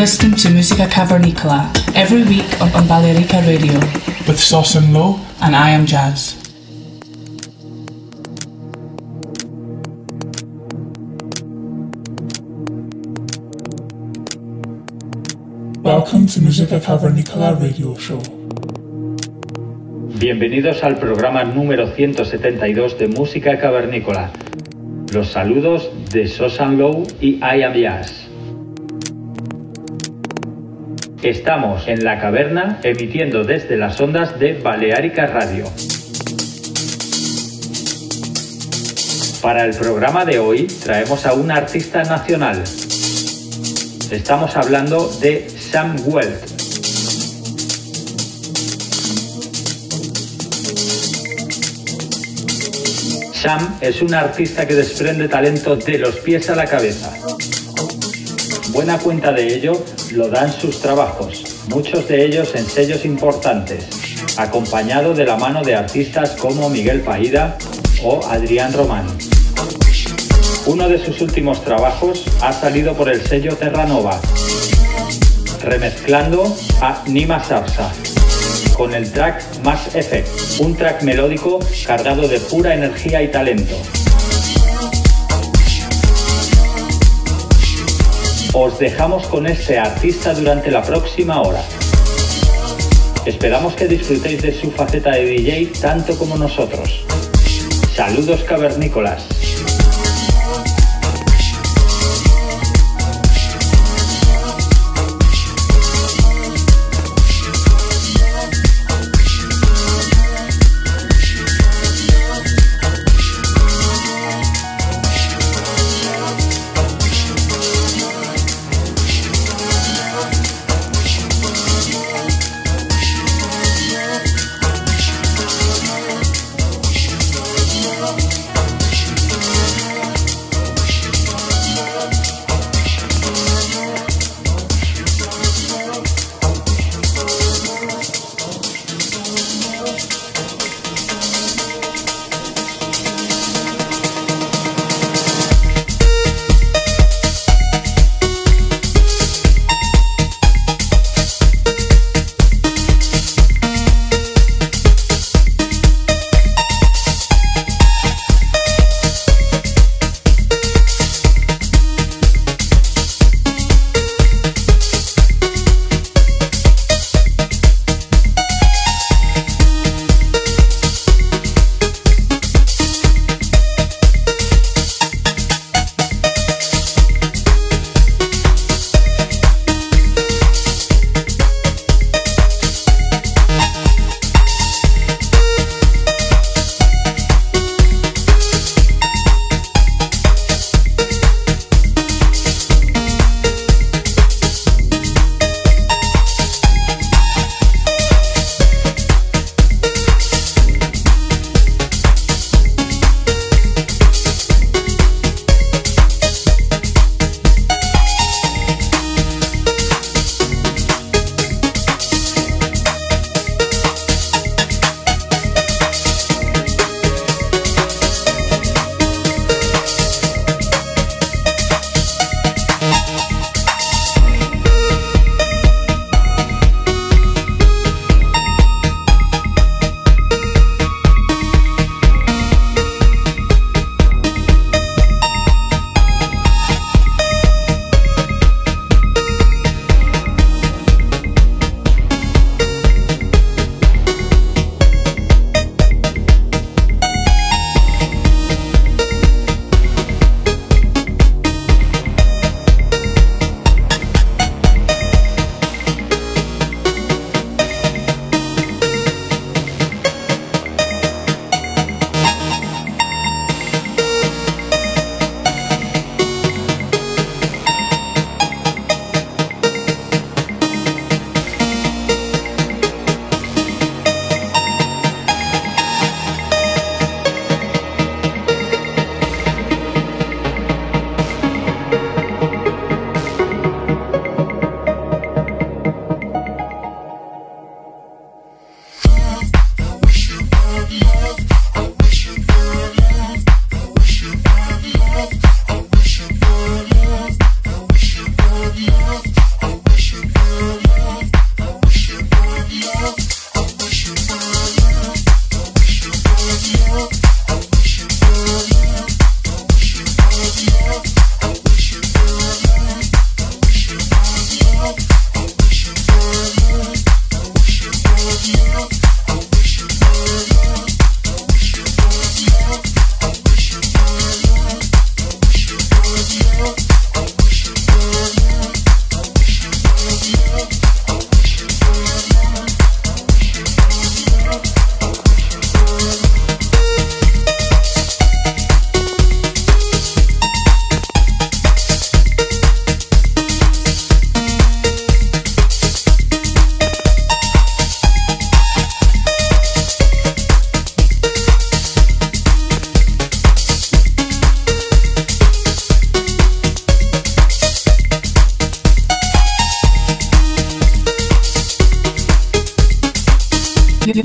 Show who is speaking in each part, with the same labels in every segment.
Speaker 1: Listening to Musica Cavernicola every week on, on Balearica Radio with Sauce and Low and I am Jazz. Welcome to Musica Cavernicola radio show.
Speaker 2: Bienvenidos al programa número 172 de Música Cavernícola. Los saludos de Sosan Low y I Am Jazz. Estamos en la caverna emitiendo desde las ondas de Balearica Radio. Para el programa de hoy traemos a un artista nacional. Estamos hablando de Sam Welt, Sam es un artista que desprende talento de los pies a la cabeza. Buena cuenta de ello lo dan sus trabajos, muchos de ellos en sellos importantes, acompañado de la mano de artistas como Miguel Paída o Adrián Román. Uno de sus últimos trabajos ha salido por el sello Terranova, remezclando a Nima Sarsa con el track Mass Effect, un track melódico cargado de pura energía y talento. Os dejamos con este artista durante la próxima hora. Esperamos que disfrutéis de su faceta de DJ tanto como nosotros. Saludos cavernícolas.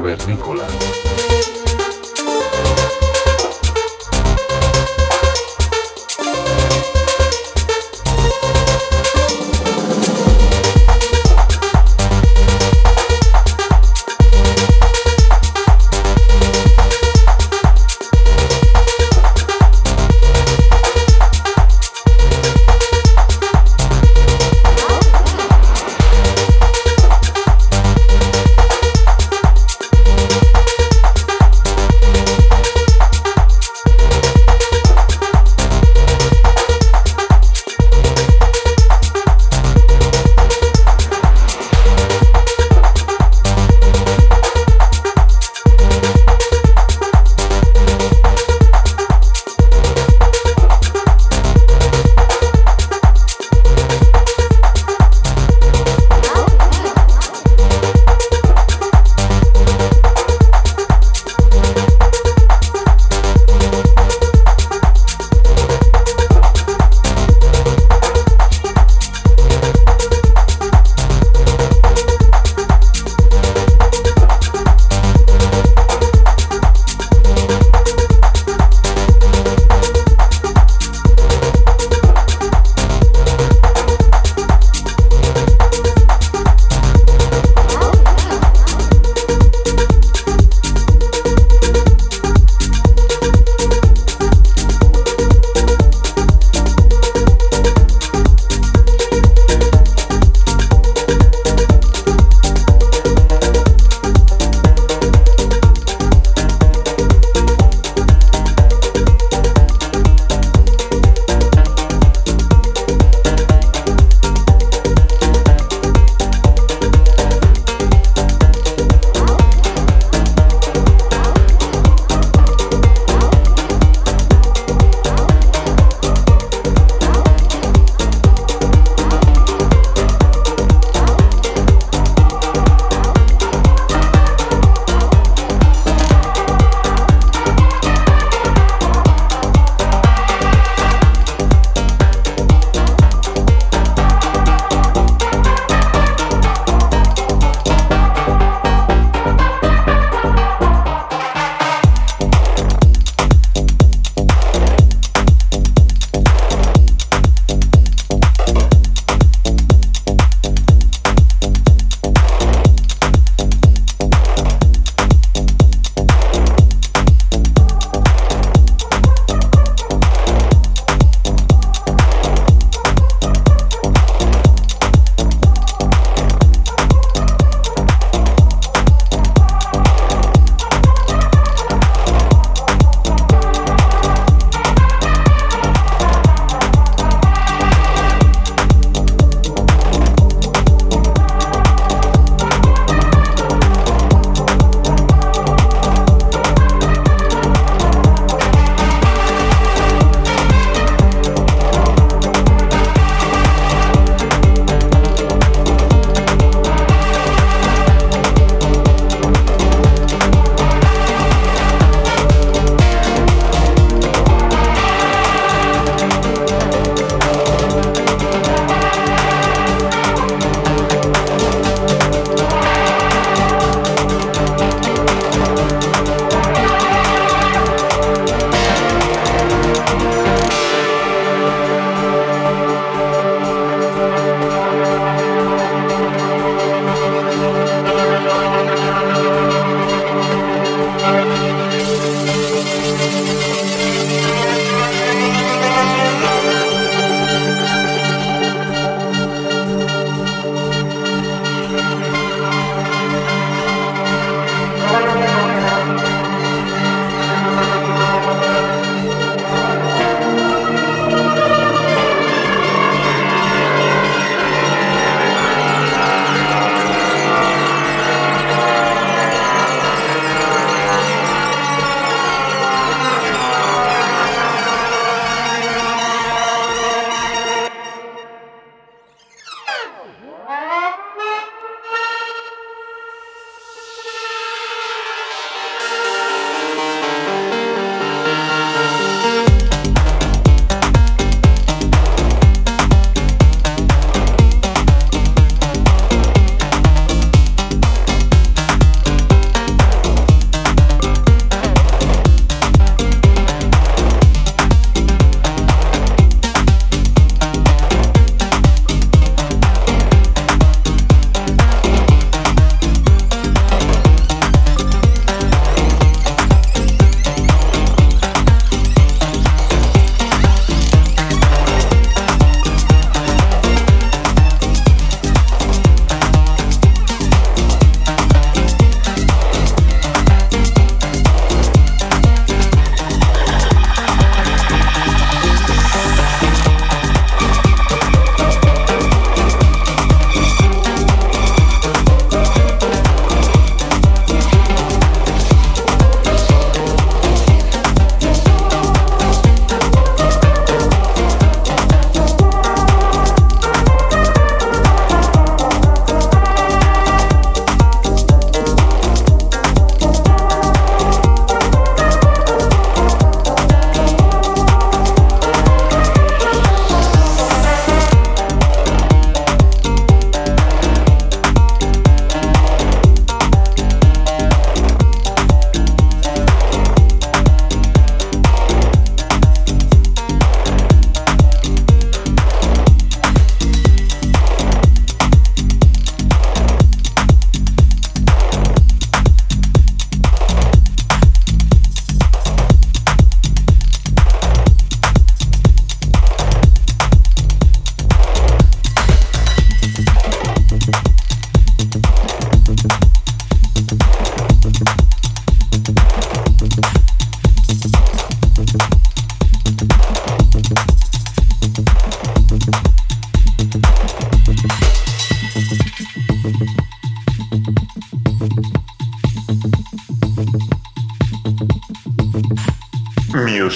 Speaker 3: Música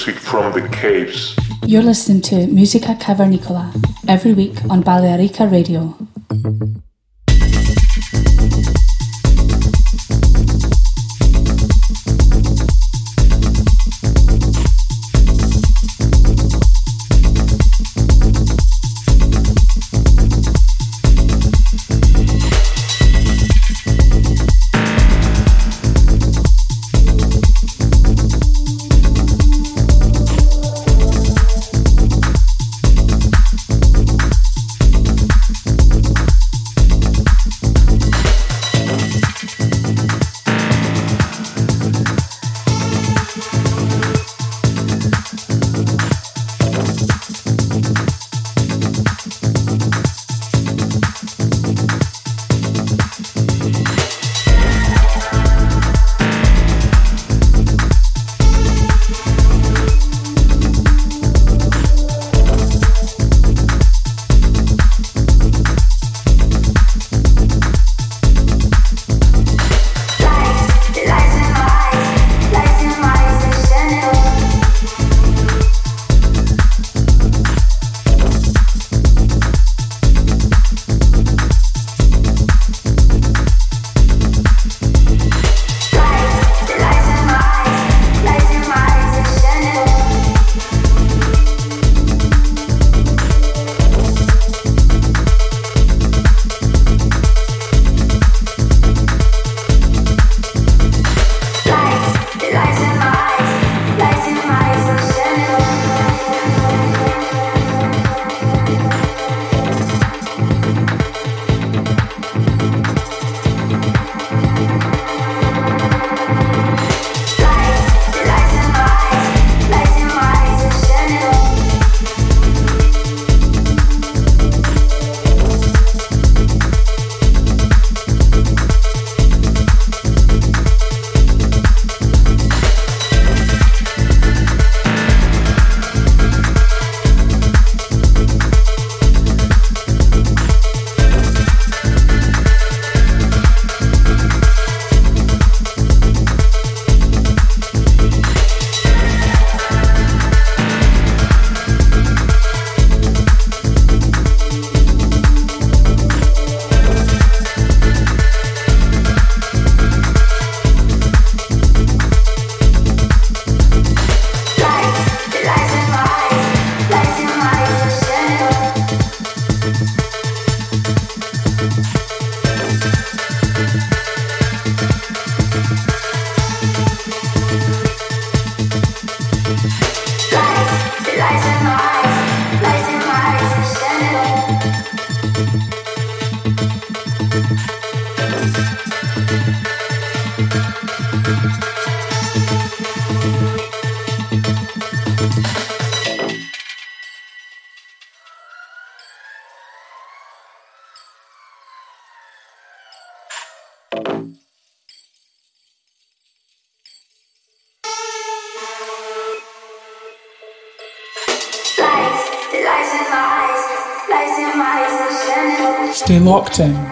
Speaker 4: music from the caves.
Speaker 1: You're listening to Musica Cavernicola every week on Balearica Radio.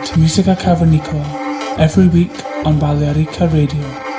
Speaker 1: To Musica Cavernicola every week on Balearica Radio.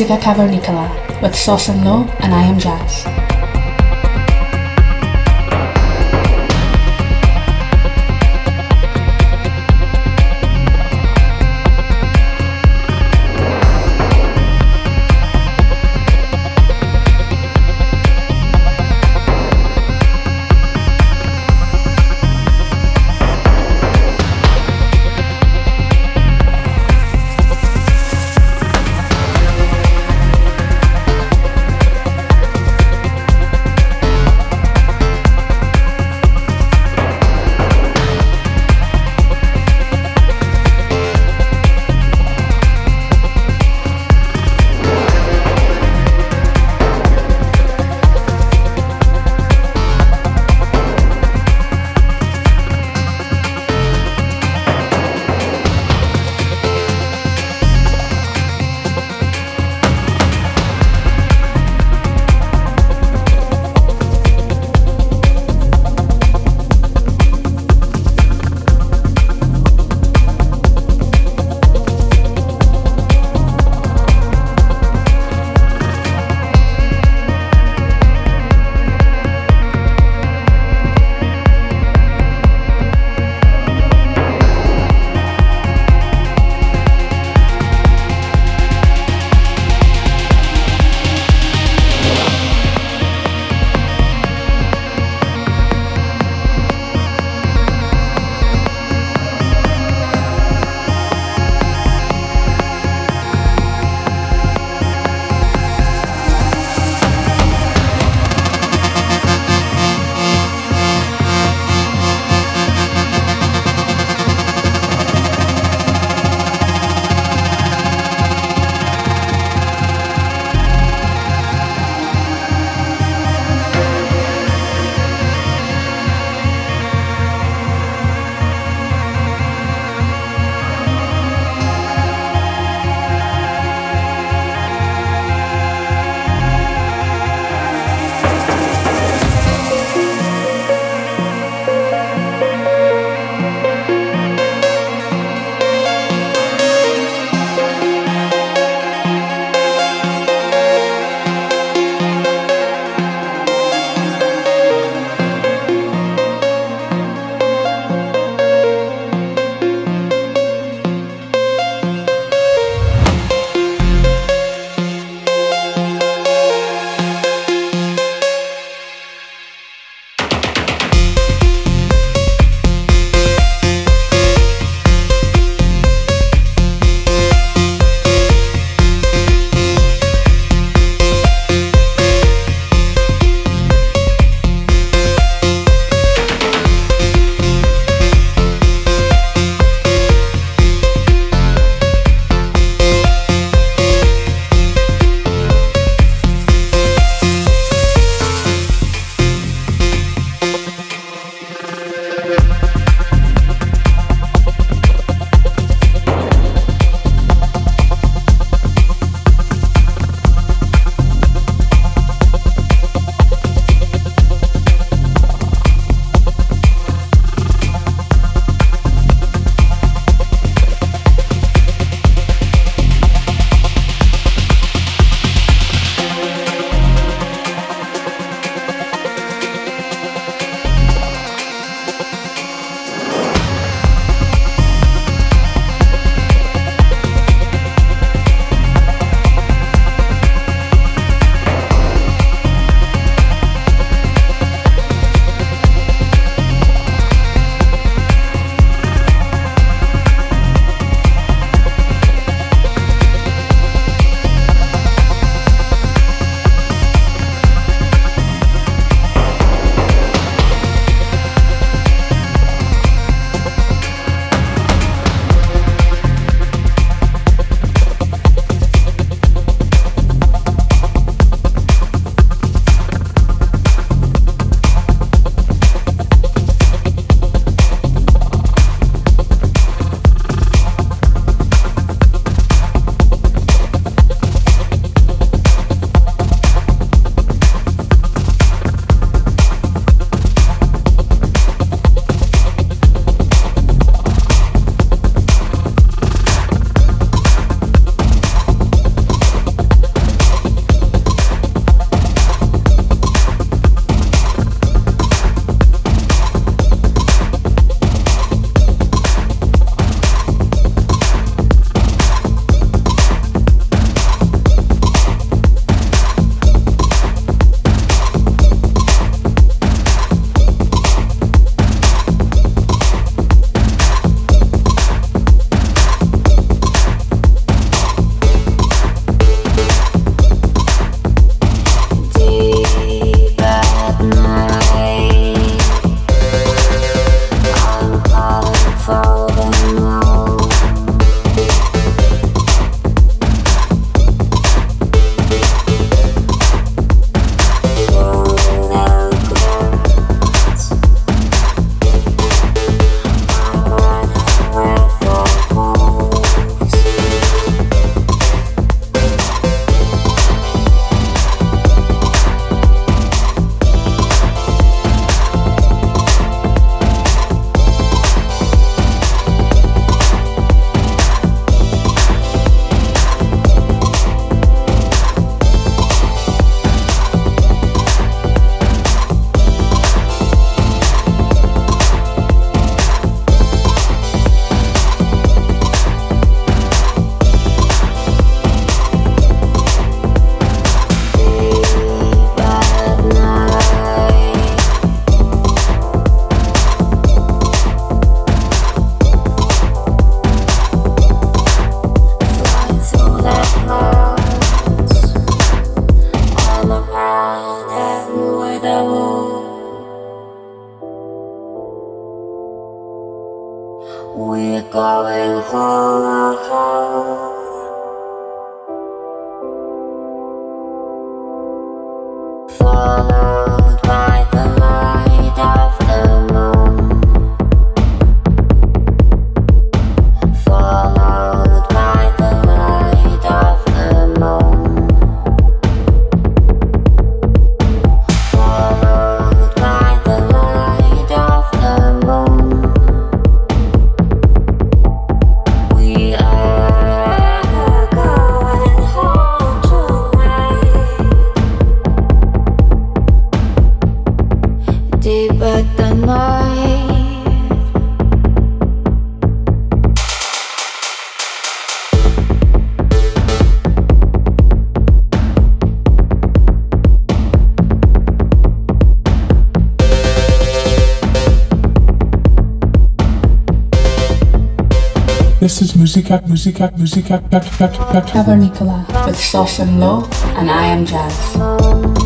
Speaker 1: Musica Cavernicola with Sauce and Low and I Am Jazz.
Speaker 5: music at music Nicola with Sauce and Low, and I am Jazz.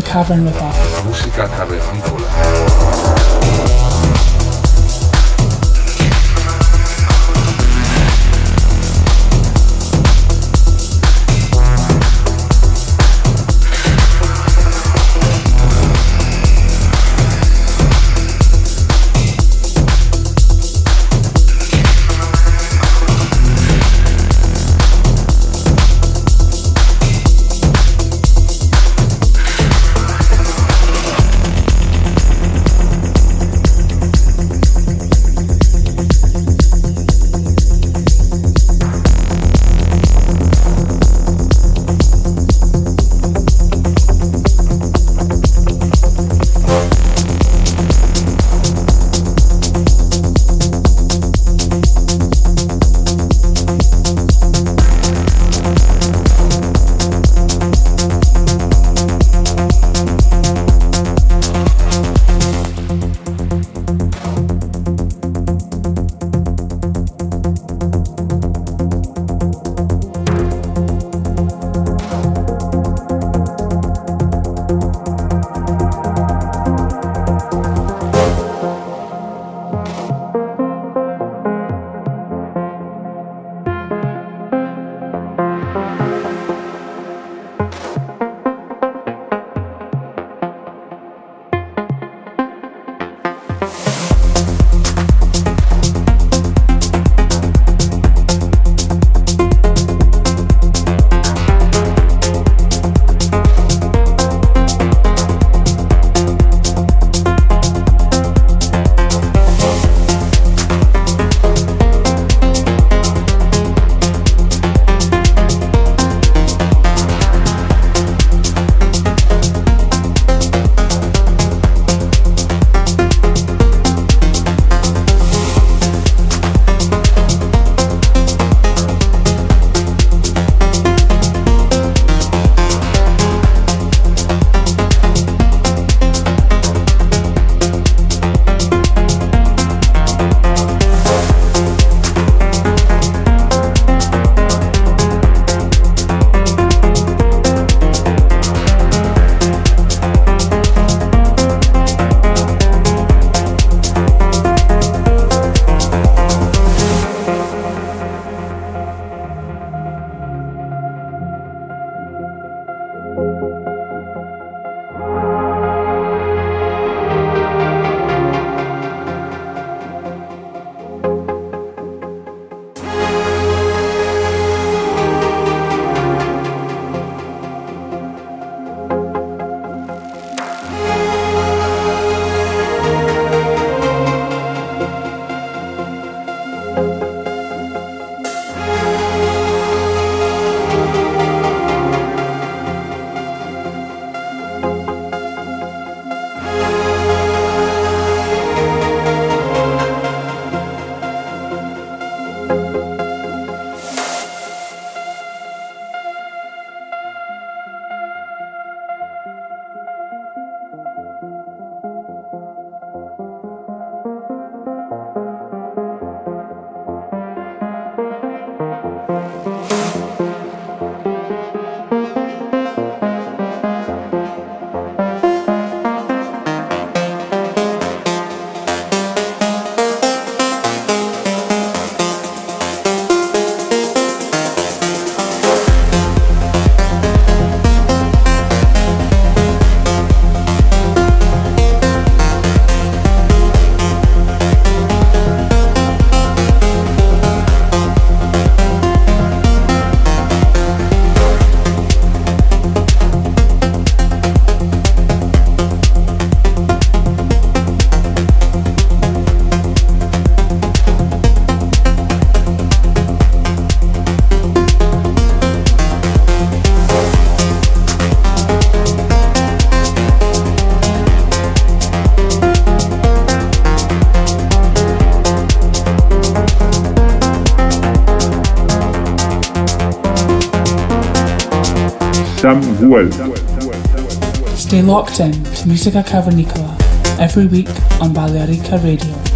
Speaker 6: The
Speaker 1: cavern with us.
Speaker 4: Música.
Speaker 1: To Musica Cavernicola every week on Balearica Radio.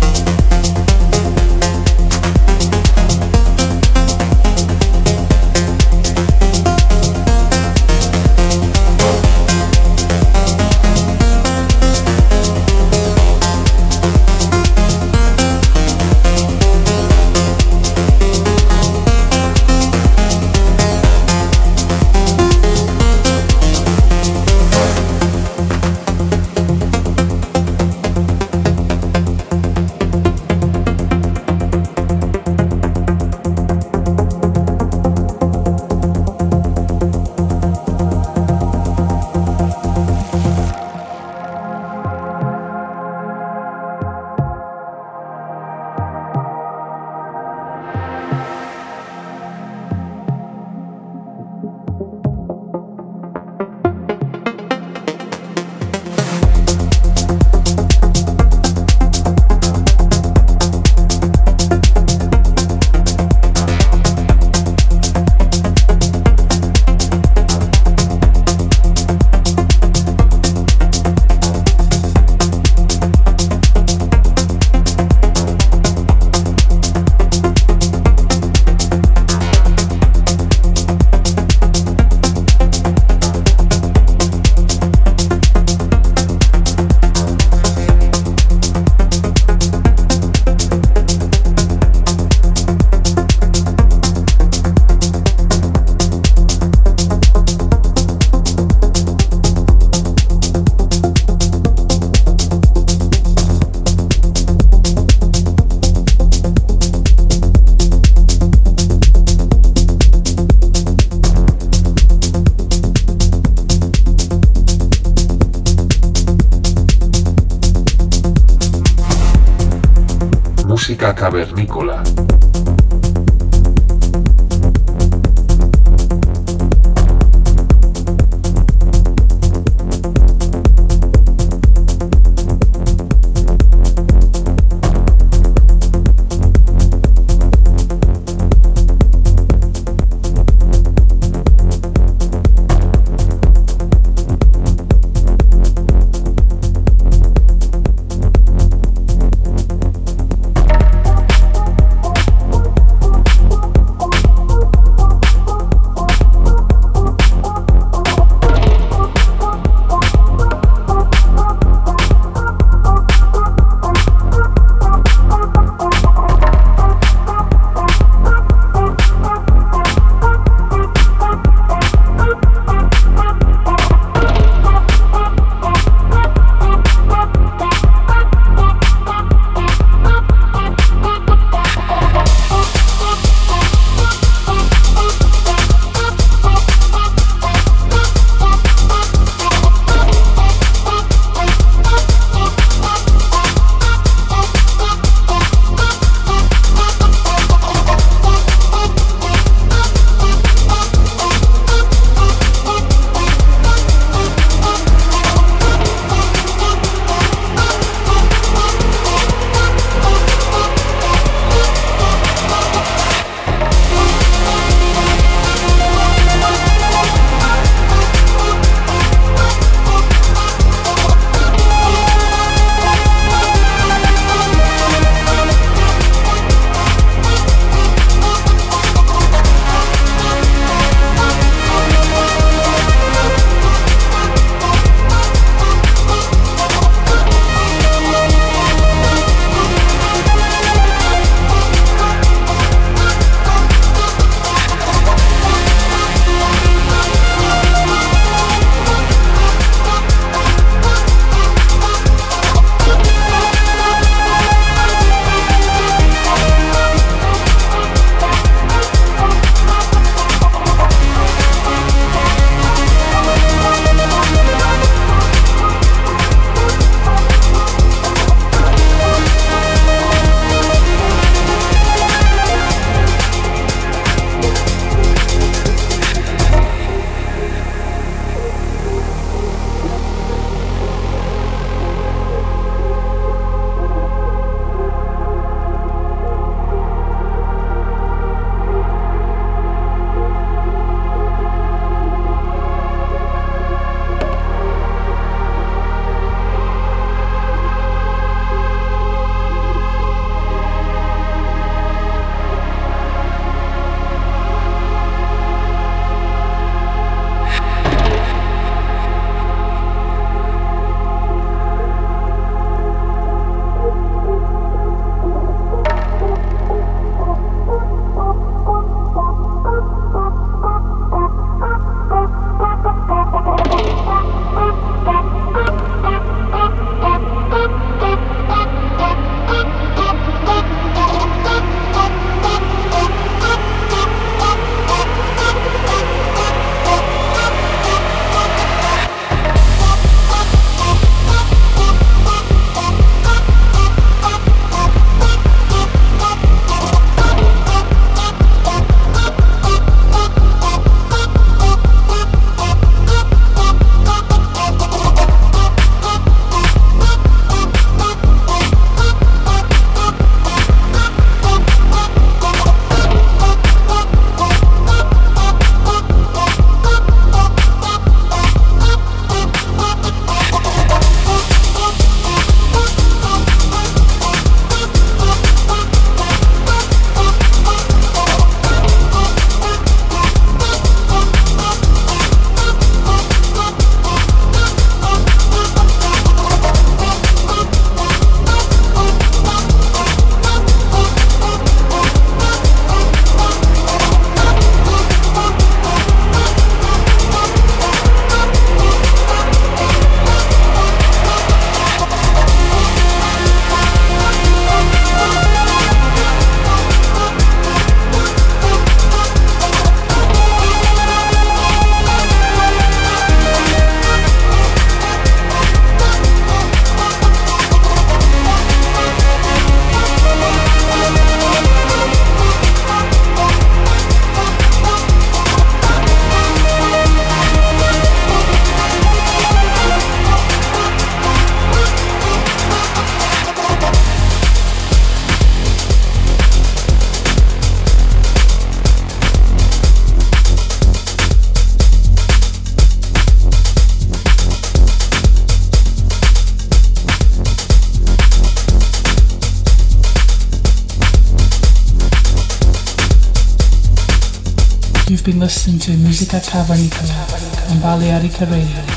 Speaker 1: You've been listening to Musica Cavernicola on Balearica Radio.